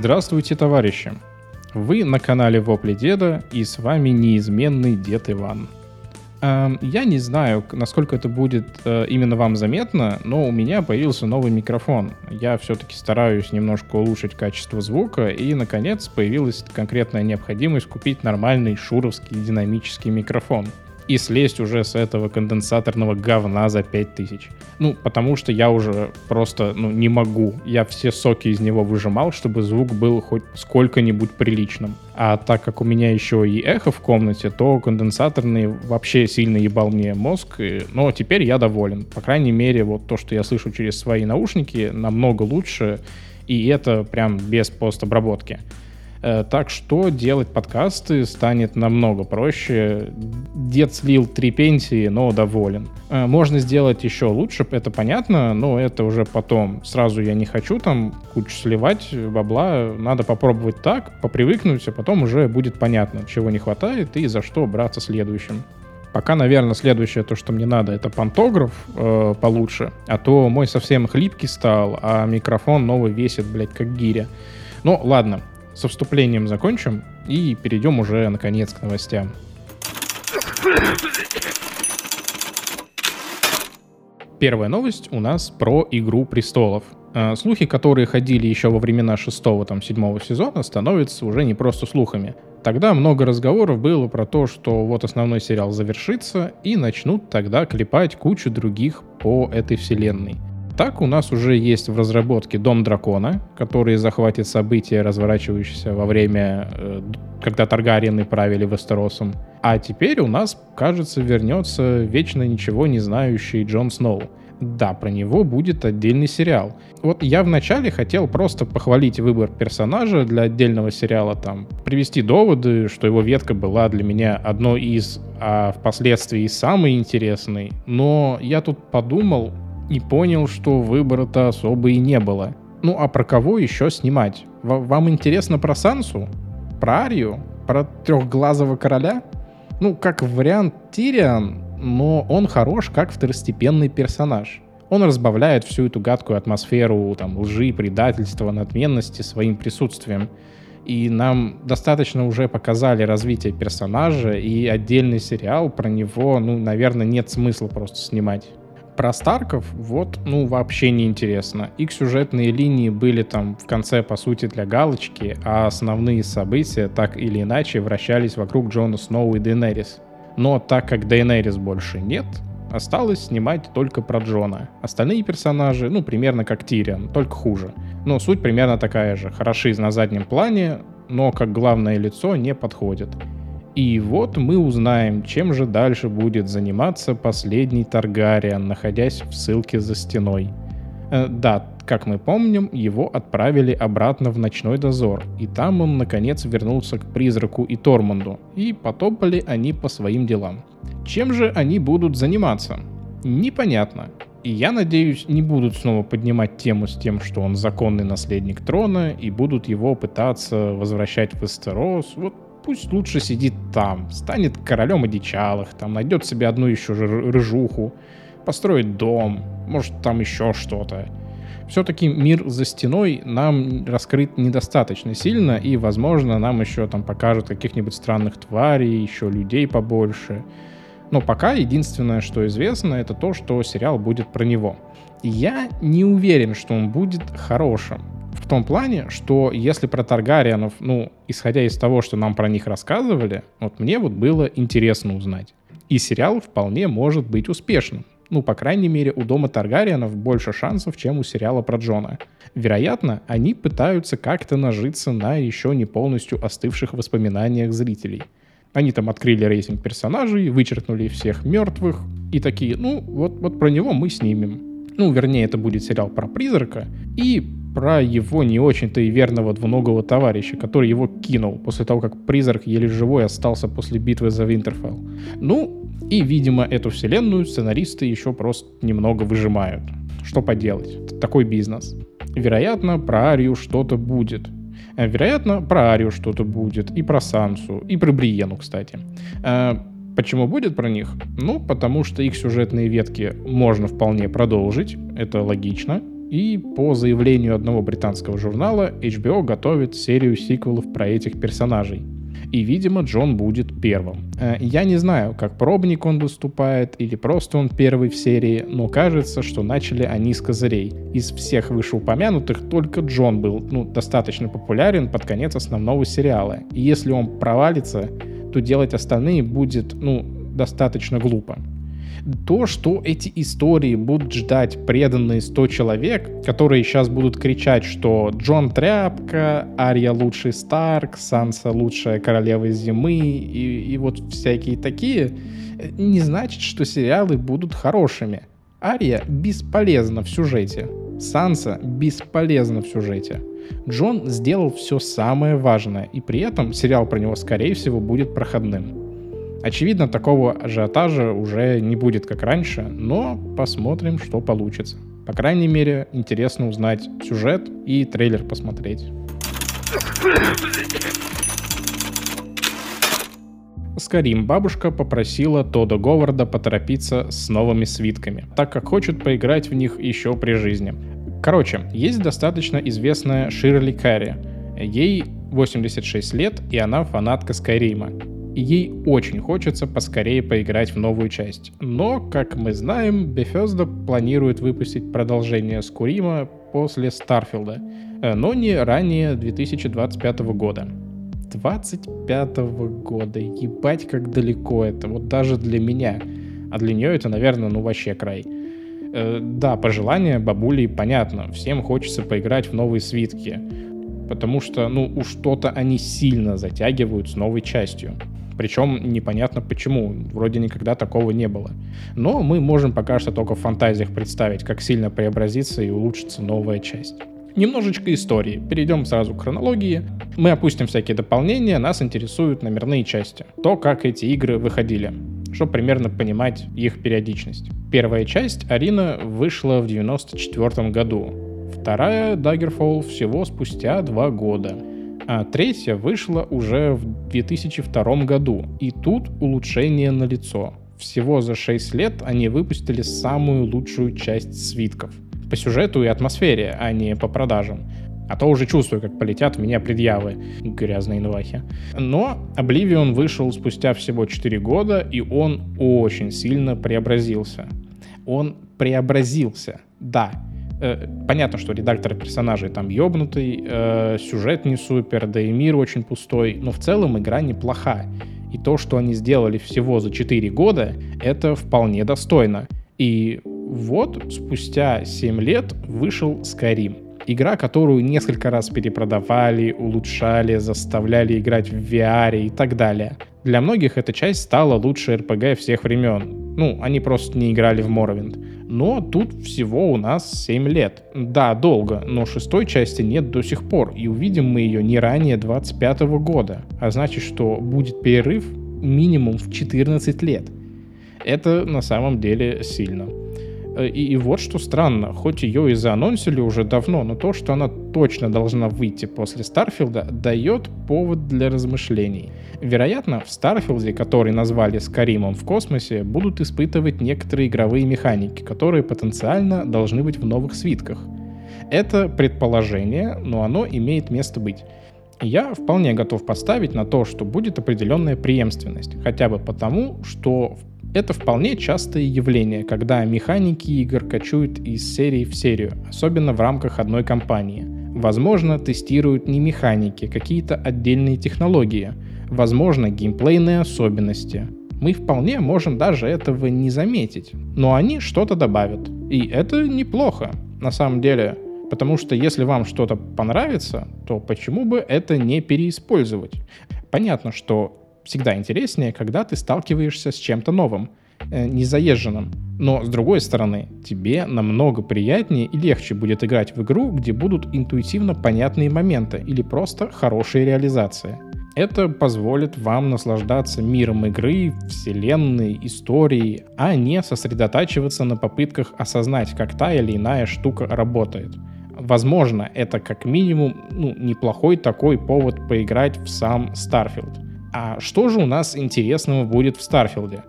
Здравствуйте, товарищи! Вы на канале Вопли Деда, и с вами неизменный Дед Иван. Эм, я не знаю, насколько это будет э, именно вам заметно, но у меня появился новый микрофон. Я все-таки стараюсь немножко улучшить качество звука, и, наконец, появилась конкретная необходимость купить нормальный шуровский динамический микрофон и слезть уже с этого конденсаторного говна за 5000. Ну, потому что я уже просто, ну, не могу. Я все соки из него выжимал, чтобы звук был хоть сколько-нибудь приличным. А так как у меня еще и эхо в комнате, то конденсаторный вообще сильно ебал мне мозг. И, но теперь я доволен. По крайней мере, вот то, что я слышу через свои наушники, намного лучше. И это прям без постобработки. Э, так что делать подкасты станет намного проще. Дед слил три пенсии, но доволен. Э, можно сделать еще лучше, это понятно, но это уже потом. Сразу я не хочу там кучу сливать бабла. Надо попробовать так, попривыкнуть, а потом уже будет понятно, чего не хватает и за что браться следующим. Пока, наверное, следующее, то, что мне надо, это пантограф э, получше. А то мой совсем хлипкий стал, а микрофон новый весит, блядь, как гиря. Ну, ладно, со вступлением закончим и перейдем уже, наконец, к новостям. Первая новость у нас про «Игру престолов». А, слухи, которые ходили еще во времена шестого, там, седьмого сезона, становятся уже не просто слухами. Тогда много разговоров было про то, что вот основной сериал завершится, и начнут тогда клепать кучу других по этой вселенной – так у нас уже есть в разработке Дом Дракона, который захватит события, разворачивающиеся во время, э, когда Таргариены правили Вестеросом. А теперь у нас, кажется, вернется вечно ничего не знающий Джон Сноу. Да, про него будет отдельный сериал. Вот я вначале хотел просто похвалить выбор персонажа для отдельного сериала, там, привести доводы, что его ветка была для меня одной из, а впоследствии самой интересной. Но я тут подумал, и понял, что выбора-то особо и не было. Ну а про кого еще снимать? В- вам интересно про Сансу? Про Арию? Про трехглазого короля? Ну, как вариант Тириан, но он хорош как второстепенный персонаж. Он разбавляет всю эту гадкую атмосферу там, лжи, предательства, надменности своим присутствием. И нам достаточно уже показали развитие персонажа, и отдельный сериал про него, ну, наверное, нет смысла просто снимать. Про Старков вот, ну, вообще не интересно. Их сюжетные линии были там в конце, по сути, для галочки, а основные события так или иначе вращались вокруг Джона Сноу и Дейнерис. Но так как Дейнерис больше нет, осталось снимать только про Джона. Остальные персонажи, ну, примерно как Тириан, только хуже. Но суть примерно такая же. Хороши на заднем плане, но как главное лицо не подходят. И вот мы узнаем, чем же дальше будет заниматься последний Таргариан, находясь в ссылке за стеной. Э, да, как мы помним, его отправили обратно в ночной дозор, и там он наконец вернулся к призраку и Тормунду, и потопали они по своим делам. Чем же они будут заниматься? Непонятно. И я надеюсь, не будут снова поднимать тему с тем, что он законный наследник трона, и будут его пытаться возвращать в Эстерос. Вот пусть лучше сидит там, станет королем одичалых, там найдет себе одну еще рыжуху, построит дом, может там еще что-то. Все-таки мир за стеной нам раскрыт недостаточно сильно, и, возможно, нам еще там покажут каких-нибудь странных тварей, еще людей побольше. Но пока единственное, что известно, это то, что сериал будет про него. я не уверен, что он будет хорошим том плане, что если про Таргариенов, ну, исходя из того, что нам про них рассказывали, вот мне вот было интересно узнать. И сериал вполне может быть успешным. Ну, по крайней мере, у дома Таргариенов больше шансов, чем у сериала про Джона. Вероятно, они пытаются как-то нажиться на еще не полностью остывших воспоминаниях зрителей. Они там открыли рейтинг персонажей, вычеркнули всех мертвых и такие, ну, вот, вот про него мы снимем. Ну, вернее, это будет сериал про призрака. И про его не очень-то и верного двуногого товарища, который его кинул после того, как призрак еле живой остался после битвы за Винтерфелл. Ну, и, видимо, эту вселенную сценаристы еще просто немного выжимают. Что поделать? Такой бизнес. Вероятно, про Арию что-то будет. Э, вероятно, про Арию что-то будет, и про Сансу, и про Бриену, кстати. Э, почему будет про них? Ну, потому что их сюжетные ветки можно вполне продолжить, это логично И по заявлению одного британского журнала, HBO готовит серию сиквелов про этих персонажей. И, видимо, Джон будет первым. Э, я не знаю, как пробник он выступает, или просто он первый в серии, но кажется, что начали они с козырей. Из всех вышеупомянутых только Джон был ну, достаточно популярен под конец основного сериала. И если он провалится, то делать остальные будет, ну, достаточно глупо то, что эти истории будут ждать преданные 100 человек, которые сейчас будут кричать, что Джон тряпка, Ария лучший Старк, Санса лучшая королева зимы и, и вот всякие такие, не значит, что сериалы будут хорошими. Ария бесполезна в сюжете. Санса бесполезна в сюжете. Джон сделал все самое важное, и при этом сериал про него, скорее всего, будет проходным. Очевидно, такого ажиотажа уже не будет, как раньше, но посмотрим, что получится. По крайней мере, интересно узнать сюжет и трейлер посмотреть. Скарим бабушка попросила Тода Говарда поторопиться с новыми свитками, так как хочет поиграть в них еще при жизни. Короче, есть достаточно известная Ширли Карри. Ей 86 лет, и она фанатка Скайрима и ей очень хочется поскорее поиграть в новую часть. Но, как мы знаем, Bethesda планирует выпустить продолжение Скурима после Старфилда, э, но не ранее 2025 года. 25 года, ебать как далеко это, вот даже для меня. А для нее это, наверное, ну вообще край. Э, да, пожелания бабули понятно, всем хочется поиграть в новые свитки, потому что, ну, уж что-то они сильно затягивают с новой частью. Причем непонятно почему, вроде никогда такого не было. Но мы можем пока что только в фантазиях представить, как сильно преобразится и улучшится новая часть. Немножечко истории. Перейдем сразу к хронологии. Мы опустим всякие дополнения, нас интересуют номерные части. То, как эти игры выходили чтобы примерно понимать их периодичность. Первая часть Арина вышла в 94 году. Вторая Daggerfall всего спустя два года а третья вышла уже в 2002 году. И тут улучшение на лицо. Всего за 6 лет они выпустили самую лучшую часть свитков. По сюжету и атмосфере, а не по продажам. А то уже чувствую, как полетят в меня предъявы, грязные новахи. Но Oblivion вышел спустя всего 4 года, и он очень сильно преобразился. Он преобразился, да, Э, понятно, что редактор персонажей там ёбнутый, э, сюжет не супер, да и мир очень пустой, но в целом игра неплоха. И то, что они сделали всего за 4 года, это вполне достойно. И вот спустя 7 лет вышел Skyrim. Игра, которую несколько раз перепродавали, улучшали, заставляли играть в VR и так далее. Для многих эта часть стала лучшей RPG всех времен. Ну, они просто не играли в Morrowind. Но тут всего у нас 7 лет. Да, долго, но шестой части нет до сих пор, и увидим мы ее не ранее 25 года. А значит, что будет перерыв минимум в 14 лет. Это на самом деле сильно. Э, и, и вот что странно, хоть ее и заанонсили уже давно, но то, что она точно должна выйти после Starfield'а, дает повод для размышлений. Вероятно, в Starfield'е, который назвали Skyrim'ом в космосе, будут испытывать некоторые игровые механики, которые потенциально должны быть в новых свитках. Это предположение, но оно имеет место быть. Я вполне готов поставить на то, что будет определенная преемственность, хотя бы потому, что в это вполне частое явление, когда механики игр кочуют из серии в серию, особенно в рамках одной компании. Возможно, тестируют не механики, какие-то отдельные технологии, возможно, геймплейные особенности. Мы вполне можем даже этого не заметить, но они что-то добавят. И это неплохо, на самом деле, потому что если вам что-то понравится, то почему бы это не переиспользовать? Понятно, что всегда интереснее, когда ты сталкиваешься с чем-то новым, э, незаезженным. Но, с другой стороны, тебе намного приятнее и легче будет играть в игру, где будут интуитивно понятные моменты или просто хорошие реализации. Это позволит вам наслаждаться миром игры, вселенной, историей, а не сосредотачиваться на попытках осознать, как та или иная штука работает. Возможно, это как минимум ну, неплохой такой повод поиграть в сам Starfield. А что же у нас интересного будет в Старфилде?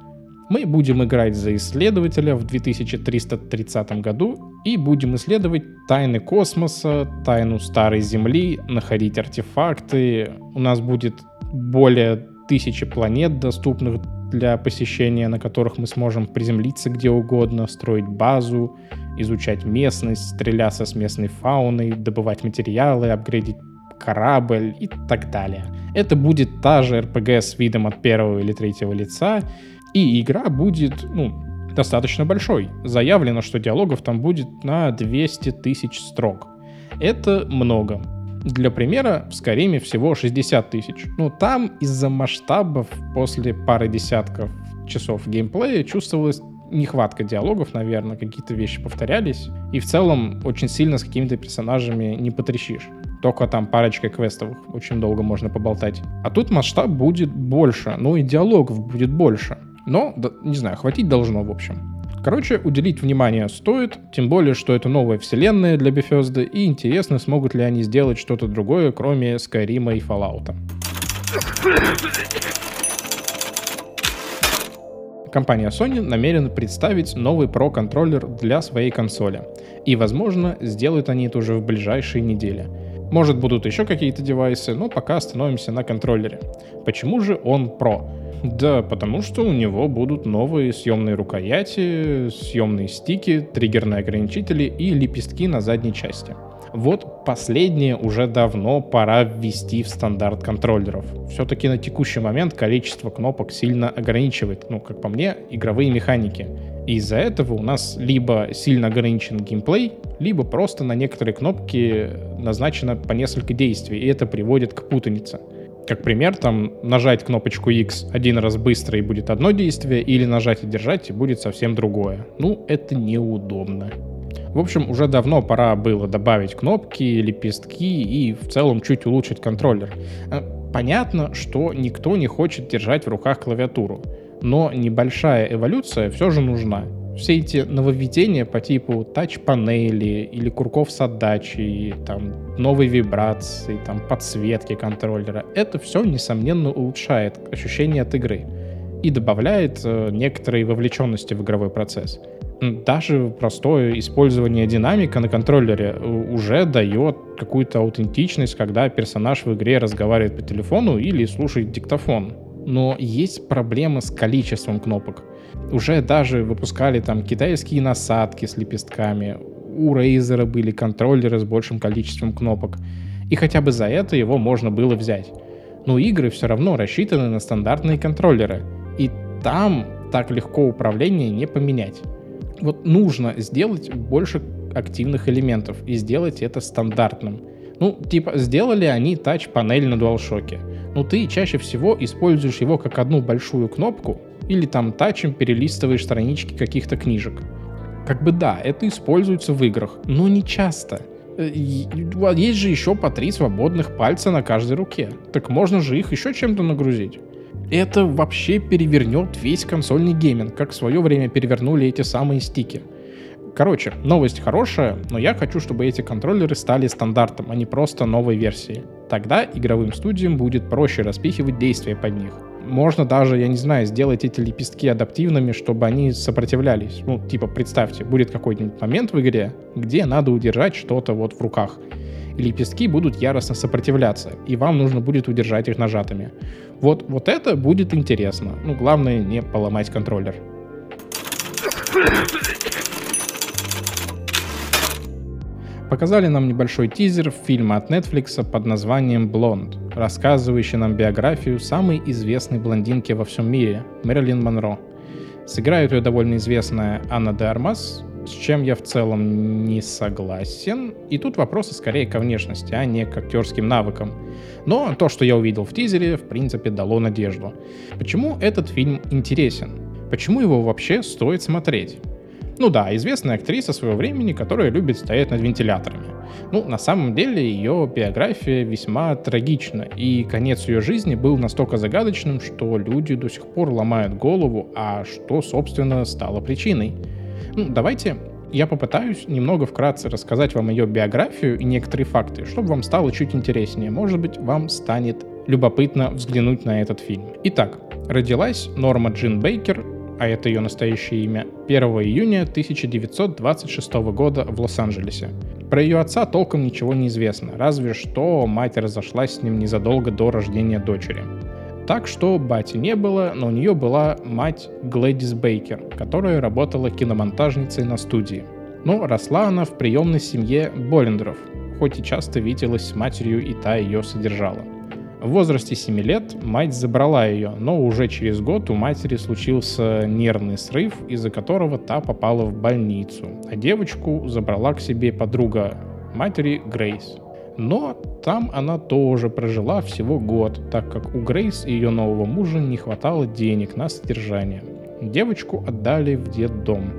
Мы будем играть за исследователя в 2330 году и будем исследовать тайны космоса, тайну Старой Земли, находить артефакты. У нас будет более тысячи планет, доступных для посещения, на которых мы сможем приземлиться где угодно, строить базу, изучать местность, стреляться с местной фауной, добывать материалы, апгрейдить корабль и так далее. Это будет та же RPG с видом от первого или третьего лица, и игра будет, ну, достаточно большой. Заявлено, что диалогов там будет на 200 тысяч строк. Это много. Для примера, в Скариме всего 60 тысяч. Но там из-за масштабов после пары десятков часов геймплея чувствовалась нехватка диалогов, наверное, какие-то вещи повторялись. И в целом очень сильно с какими-то персонажами не потрещишь. Только там парочкой квестов очень долго можно поболтать. А тут масштаб будет больше, ну и диалогов будет больше. Но, да, не знаю, хватить должно, в общем. Короче, уделить внимание стоит, тем более, что это новая вселенная для Bethesda, и интересно, смогут ли они сделать что-то другое, кроме Skyrim и Fallout. Компания Sony намерена представить новый Pro контроллер для своей консоли. И, возможно, сделают они это уже в ближайшие недели. Может, будут еще какие-то девайсы, но пока остановимся на контроллере. Почему же он Pro? Да, потому что у него будут новые съемные рукояти, съемные стики, триггерные ограничители и лепестки на задней части. Вот последнее уже давно пора ввести в стандарт контроллеров. Все-таки на текущий момент количество кнопок сильно ограничивает, ну, как по мне, игровые механики. Из-за этого у нас либо сильно ограничен геймплей, либо просто на некоторые кнопки назначено по несколько действий, и это приводит к путанице. Как пример, там нажать кнопочку X один раз быстро и будет одно действие, или нажать и держать и будет совсем другое. Ну, это неудобно. В общем, уже давно пора было добавить кнопки, лепестки и в целом чуть улучшить контроллер. Э, понятно, что никто не хочет держать в руках клавиатуру, но небольшая эволюция все же нужна. Все эти нововведения по типу тач-панели или курков с отдачей, там, новые вибрации, там, подсветки контроллера, это все, несомненно, улучшает ощущение от игры и добавляет э, некоторой вовлеченности в игровой процесс даже простое использование динамика на контроллере э, уже дает какую-то аутентичность, когда персонаж в игре разговаривает по телефону или слушает диктофон. Но есть проблемы с количеством кнопок. Уже даже выпускали там китайские насадки с лепестками, у Razer были контроллеры с большим количеством кнопок. И хотя бы за это его можно было взять. Но игры все равно рассчитаны на стандартные контроллеры. И там так легко управление не поменять вот нужно сделать больше активных элементов и сделать это стандартным. Ну, типа, сделали они тач-панель на DualShock. Но ты чаще всего используешь его как одну большую кнопку или там тачем перелистываешь странички каких-то книжек. Как бы да, это используется в играх, но не часто. Э, есть же еще по три свободных пальца на каждой руке. Так можно же их еще чем-то нагрузить это вообще перевернет весь консольный гейминг, как в свое время перевернули эти самые стики. Короче, новость хорошая, но я хочу, чтобы эти контроллеры стали стандартом, а не просто новой версией. Тогда игровым студиям будет проще распихивать действия под них. Можно даже, я не знаю, сделать эти лепестки адаптивными, чтобы они сопротивлялись. Ну, типа, представьте, будет какой-нибудь момент в игре, где надо удержать что-то вот в руках и лепестки будут яростно сопротивляться, и вам нужно будет удержать их нажатыми. Вот, вот это будет интересно. Ну, главное не поломать контроллер. Показали нам небольшой тизер фильма от Netflix под названием «Блонд», рассказывающий нам биографию самой известной блондинки во всем мире – Мэрилин Монро. Сыграет ее довольно известная Анна де Армас, с чем я в целом не согласен. И тут вопросы скорее к внешности, а не к актерским навыкам. Но то, что я увидел в тизере, в принципе, дало надежду. Почему этот фильм интересен? Почему его вообще стоит смотреть? Ну да, известная актриса своего времени, которая любит стоять над вентиляторами. Ну, на самом деле, ее биография весьма трагична, и конец ее жизни был настолько загадочным, что люди до сих пор ломают голову, а что, собственно, стало причиной. Ну, давайте я попытаюсь немного вкратце рассказать вам ее биографию и некоторые факты, чтобы вам стало чуть интереснее. Может быть, вам станет любопытно взглянуть на этот фильм. Итак, родилась Норма Джин Бейкер а это ее настоящее имя, 1 июня 1926 года в Лос-Анджелесе. Про ее отца толком ничего не известно, разве что мать разошлась с ним незадолго до рождения дочери. Так что бати не было, но у нее была мать Глэдис Бейкер, которая работала киномонтажницей на студии. Но росла она в приемной семье Боллендеров, хоть и часто виделась с матерью и та ее содержала. В возрасте 7 лет мать забрала ее, но уже через год у матери случился нервный срыв, из-за которого та попала в больницу, а девочку забрала к себе подруга матери Грейс. Но там она тоже прожила всего год, так как у Грейс и ее нового мужа не хватало денег на содержание. Девочку отдали в детдом.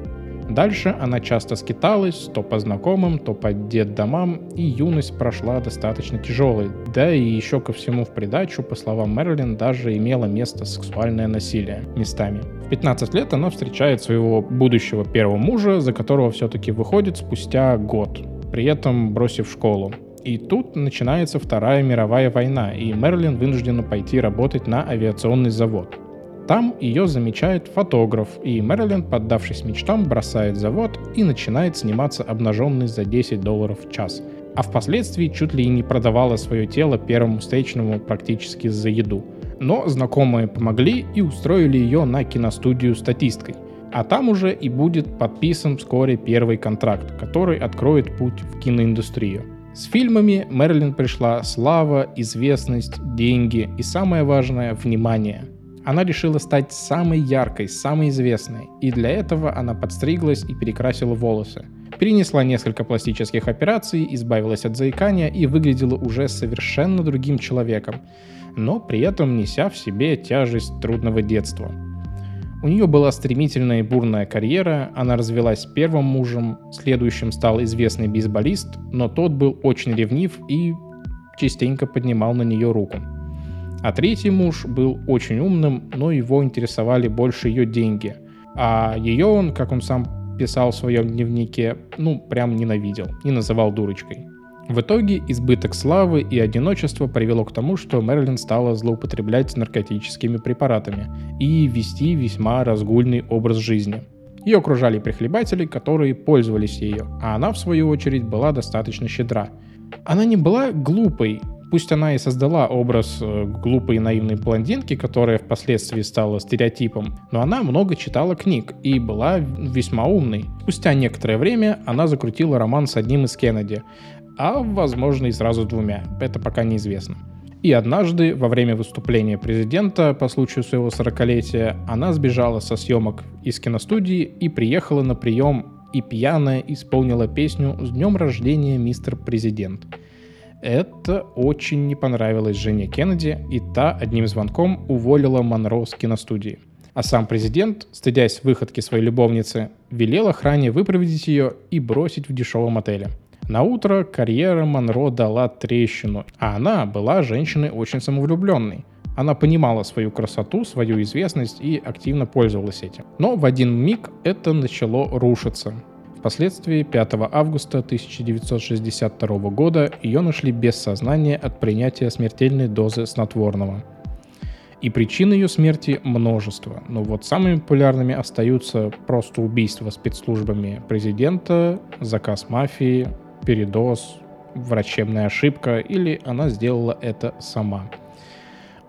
Дальше она часто скиталась, то по знакомым, то по детдомам, и юность прошла достаточно тяжелой. Да и еще ко всему в придачу, по словам Мерлин, даже имело место сексуальное насилие местами. В 15 лет она встречает своего будущего первого мужа, за которого все-таки выходит спустя год, при этом бросив школу. И тут начинается Вторая мировая война, и Мерлин вынуждена пойти работать на авиационный завод. Там ее замечает фотограф, и Мэрилин, поддавшись мечтам, бросает завод и начинает сниматься обнаженный за 10 долларов в час. А впоследствии чуть ли и не продавала свое тело первому встречному практически за еду. Но знакомые помогли и устроили ее на киностудию статисткой. А там уже и будет подписан вскоре первый контракт, который откроет путь в киноиндустрию. С фильмами Мэрилин пришла слава, известность, деньги и самое важное – внимание – она решила стать самой яркой, самой известной, и для этого она подстриглась и перекрасила волосы. Перенесла несколько пластических операций, избавилась от заикания и выглядела уже совершенно другим человеком, но при этом неся в себе тяжесть трудного детства. У нее была стремительная и бурная карьера, она развелась с первым мужем, следующим стал известный бейсболист, но тот был очень ревнив и частенько поднимал на нее руку. А третий муж был очень умным, но его интересовали больше ее деньги. А ее он, как он сам писал в своем дневнике, ну, прям ненавидел и называл дурочкой. В итоге избыток славы и одиночества привело к тому, что Мерлин стала злоупотреблять наркотическими препаратами и вести весьма разгульный образ жизни. Ее окружали прихлебатели, которые пользовались ею, а она, в свою очередь, была достаточно щедра. Она не была глупой, Пусть она и создала образ э, глупой и наивной блондинки, которая впоследствии стала стереотипом, но она много читала книг и была весьма умной. Спустя некоторое время она закрутила роман с одним из Кеннеди, а возможно и сразу двумя, это пока неизвестно. И однажды, во время выступления президента по случаю своего 40-летия, она сбежала со съемок из киностудии и приехала на прием и пьяная исполнила песню «С днем рождения, мистер президент». Это очень не понравилось жене Кеннеди, и та одним звонком уволила Монро с киностудии. А сам президент, стыдясь выходки своей любовницы, велел охране выпроводить ее и бросить в дешевом отеле. На утро карьера Монро дала трещину, а она была женщиной очень самовлюбленной. Она понимала свою красоту, свою известность и активно пользовалась этим. Но в один миг это начало рушиться. Впоследствии 5 августа 1962 года ее нашли без сознания от принятия смертельной дозы снотворного. И причин ее смерти множество, но вот самыми популярными остаются просто убийства спецслужбами президента, заказ мафии, передоз, врачебная ошибка или она сделала это сама –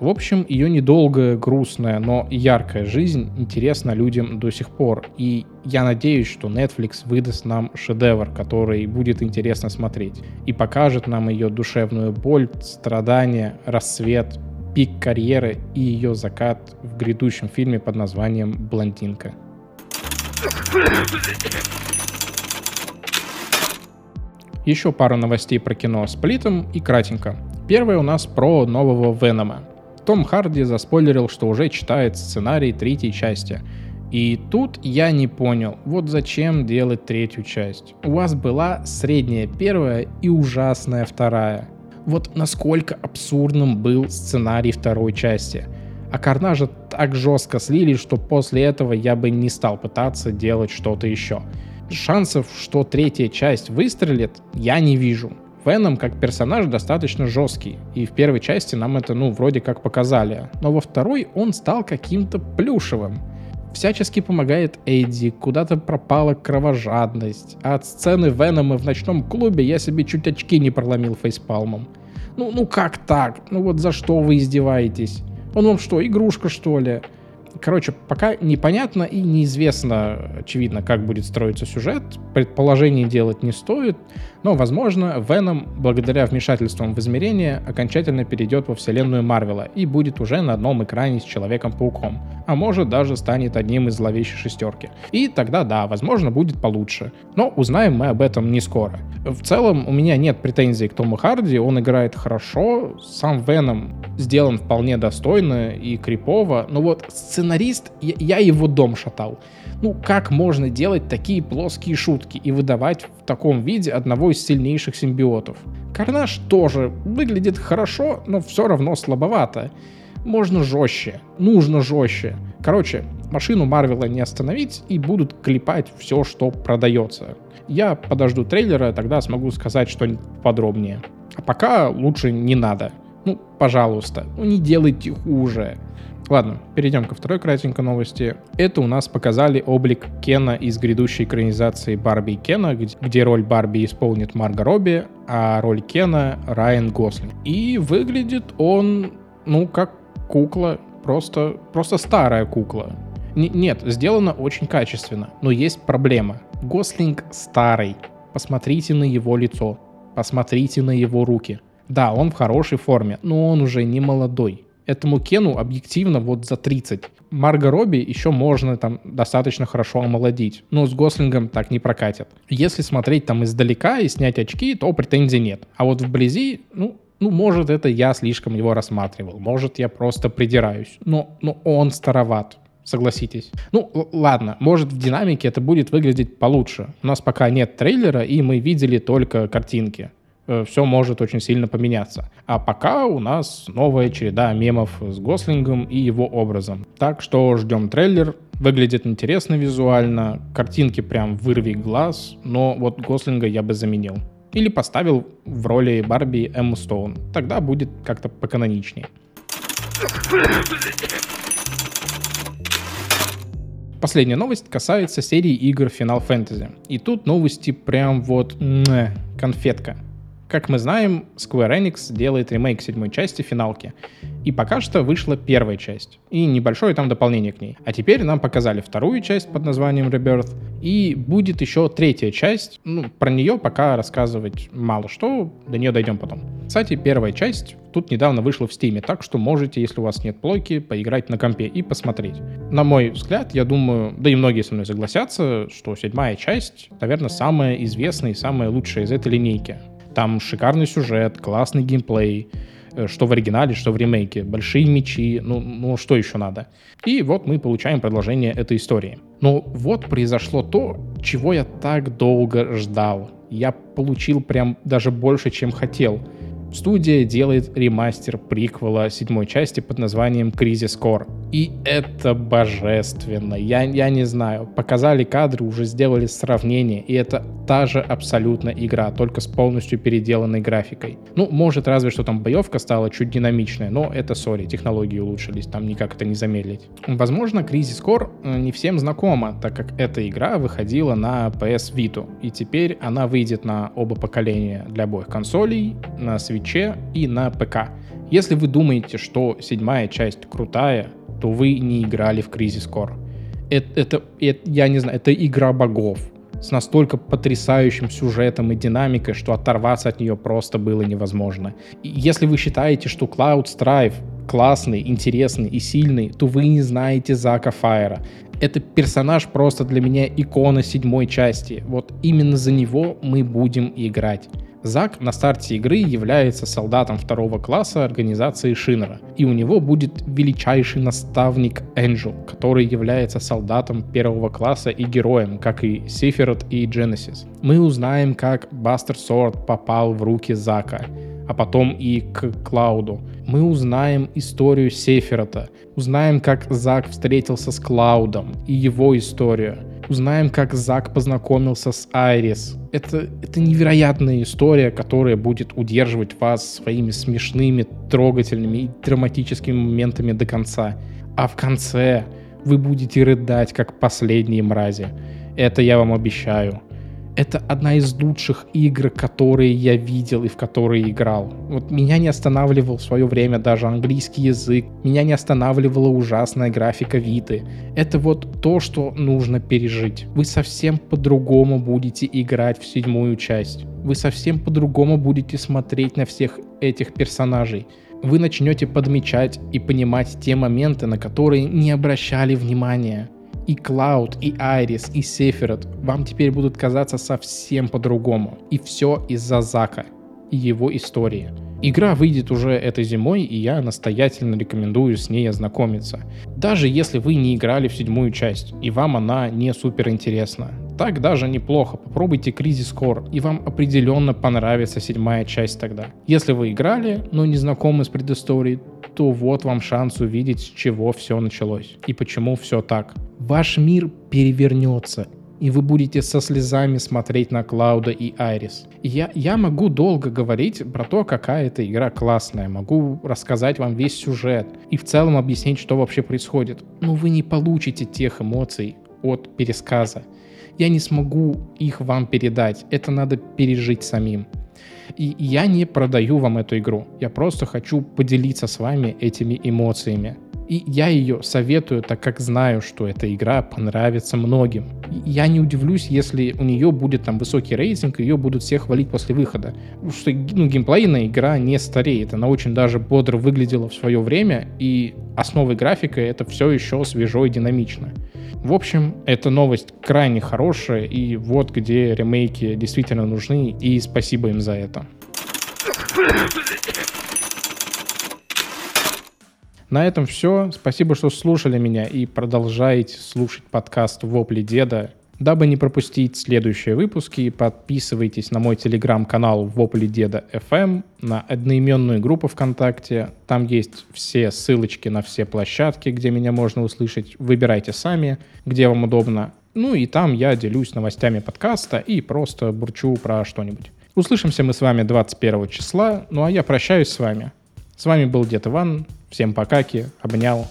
в общем, ее недолгая, грустная, но яркая жизнь интересна людям до сих пор. И я надеюсь, что Netflix выдаст нам шедевр, который будет интересно смотреть. И покажет нам ее душевную боль, страдания, рассвет, пик карьеры и ее закат в грядущем фильме под названием «Блондинка». Еще пару новостей про кино с Плитом и кратенько. Первое у нас про нового Венома. Том Харди заспойлерил, что уже читает сценарий третьей части. И тут я не понял, вот зачем делать третью часть. У вас была средняя первая и ужасная вторая. Вот насколько абсурдным был сценарий второй части. А Карнажа так жестко слили, что после этого я бы не стал пытаться делать что-то еще. Шансов, что третья часть выстрелит, я не вижу. Веном как персонаж достаточно жесткий, и в первой части нам это, ну, вроде как показали, но во второй он стал каким-то плюшевым. всячески помогает Эдди, куда-то пропала кровожадность, а от сцены Венома в ночном клубе я себе чуть очки не проломил фейспалмом. Ну, ну как так? Ну вот за что вы издеваетесь? Он вам что, игрушка что ли? Короче, пока непонятно и неизвестно, очевидно, как будет строиться сюжет. Предположений делать не стоит. Но, возможно, Веном, благодаря вмешательствам в измерение, окончательно перейдет во вселенную Марвела и будет уже на одном экране с Человеком-пауком. А может даже станет одним из зловещей шестерки. И тогда да, возможно, будет получше. Но узнаем мы об этом не скоро. В целом, у меня нет претензий к Тому Харди, он играет хорошо, сам Веном сделан вполне достойно и крипово, но вот сценарист, я, я его дом шатал. Ну, как можно делать такие плоские шутки и выдавать в таком виде одного из сильнейших симбиотов? Карнаж тоже выглядит хорошо, но все равно слабовато. Можно жестче, нужно жестче. Короче, машину Марвела не остановить и будут клепать все, что продается. Я подожду трейлера, тогда смогу сказать что-нибудь подробнее. А пока лучше не надо. Ну, пожалуйста, ну не делайте хуже. Ладно, перейдем ко второй кратенькой новости. Это у нас показали облик Кена из грядущей экранизации Барби и Кена, где роль Барби исполнит Марго Робби, а роль Кена Райан Гослинг. И выглядит он, ну, как кукла, просто, просто старая кукла. Н- нет, сделано очень качественно, но есть проблема. Гослинг старый. Посмотрите на его лицо, посмотрите на его руки. Да, он в хорошей форме, но он уже не молодой этому Кену объективно вот за 30. Марго Робби еще можно там достаточно хорошо омолодить, но с Гослингом так не прокатит. Если смотреть там издалека и снять очки, то претензий нет. А вот вблизи, ну, ну, может, это я слишком его рассматривал, может, я просто придираюсь, но, но он староват. Согласитесь. Ну, ладно, может в динамике это будет выглядеть получше. У нас пока нет трейлера, и мы видели только картинки. Э, все может очень сильно поменяться. А пока у нас новая череда мемов с Гослингом и его образом. Так что ждем трейлер. Выглядит интересно визуально, картинки прям вырви глаз, но вот Гослинга я бы заменил. Или поставил в роли Барби Эмму Стоун. Тогда будет как-то поканоничнее. Последняя новость касается серии игр Final Fantasy. И тут новости прям вот конфетка. Как мы знаем, Square Enix делает ремейк седьмой части финалки. И пока что вышла первая часть. И небольшое там дополнение к ней. А теперь нам показали вторую часть под названием Rebirth. И будет еще третья часть. Ну, про нее пока рассказывать мало что. До нее дойдем потом. Кстати, первая часть тут недавно вышла в Стиме, так что можете, если у вас нет плойки, поиграть на компе и посмотреть. На мой взгляд, я думаю, да и многие со мной согласятся, что седьмая часть, наверное, самая известная и самая лучшая из этой линейки. Там шикарный сюжет, классный геймплей, э, что в оригинале, что в ремейке. Большие мечи, ну, ну что еще надо? И вот мы получаем продолжение этой истории. Но вот произошло то, чего я так долго ждал. Я получил прям даже больше, чем хотел. Студия делает ремастер приквела седьмой части под названием Crisis Core. И это божественно. Я, я не знаю. Показали кадры, уже сделали сравнение. И это та же абсолютно игра, только с полностью переделанной графикой. Ну, может, разве что там боевка стала чуть динамичная, но это, сори, технологии улучшились, там никак это не замедлить. Возможно, Crisis Core э, не всем знакома, так как эта игра выходила на PS Vita. И теперь она выйдет на оба поколения для обоих консолей, на Switch и на ПК. Если вы думаете, что седьмая часть крутая, то вы не играли в Crisis Core. Это, это, это, я не знаю, это игра богов с настолько потрясающим сюжетом и динамикой, что оторваться от нее просто было невозможно. Если вы считаете, что Cloud Strife классный, интересный и сильный, то вы не знаете Зака Файера. Это персонаж просто для меня икона седьмой части. Вот именно за него мы будем играть. Зак на старте игры является солдатом второго класса организации Шинера, и у него будет величайший наставник Энджел, который является солдатом первого класса и героем, как и Сефирот и Дженесис. Мы узнаем, как Бастер Сорд попал в руки Зака, а потом и к Клауду. Мы узнаем историю Сефирота, узнаем, как Зак встретился с Клаудом и его историю — узнаем, как Зак познакомился с Айрис. Это, это невероятная история, которая будет удерживать вас своими смешными, трогательными и драматическими моментами до конца. А в конце Вы будете рыдать, как последние мрази. Это я вам обещаю. Это одна из лучших игр, которые я видел и в которые играл. Вот меня не останавливал в свое время даже английский язык, меня не останавливала ужасная графика Виты. Это вот то, что нужно пережить. Вы совсем по-другому будете играть в седьмую часть. Вы совсем по-другому будете смотреть на всех этих персонажей вы начнете подмечать и понимать те моменты, на которые не обращали внимания. И Cloud, и Iris, и Сефирот вам теперь будут казаться совсем по-другому. И все из-за Зака и его истории. Игра выйдет уже этой зимой, и я настоятельно рекомендую с ней ознакомиться. Даже если вы не играли в седьмую часть, и вам она не супер интересна. Так даже неплохо. Попробуйте Crisis Core, и вам определенно понравится седьмая часть тогда. Если вы играли, но не знакомы с предысторией, то вот вам шанс увидеть, с чего все началось и почему все так. Ваш мир перевернется, и вы будете со слезами смотреть на Клауда и Айрис. Я, я могу долго говорить про то, какая эта игра классная, могу рассказать вам весь сюжет и в целом объяснить, что вообще происходит, но вы не получите тех эмоций от пересказа. Я не смогу их вам передать, это надо пережить самим. И я не продаю вам эту игру, я просто хочу поделиться с вами этими эмоциями. И я ее советую, так как знаю, что эта игра понравится многим. Я не удивлюсь, если у нее будет там высокий рейтинг, ее будут все хвалить после выхода. Потому что ну, геймплейная игра не стареет, она очень даже бодро выглядела в свое время, и основой графика это все еще свежо и динамично. В общем, эта новость крайне хорошая, и вот где ремейки действительно нужны, и спасибо им за это. На этом все. Спасибо, что слушали меня и продолжаете слушать подкаст «Вопли деда». Дабы не пропустить следующие выпуски, подписывайтесь на мой телеграм-канал «Вопли деда FM», на одноименную группу ВКонтакте. Там есть все ссылочки на все площадки, где меня можно услышать. Выбирайте сами, где вам удобно. Ну и там я делюсь новостями подкаста и просто бурчу про что-нибудь. Услышимся мы с вами 21 числа, ну а я прощаюсь с вами. С вами был Дед Иван. Всем покаки, обнял.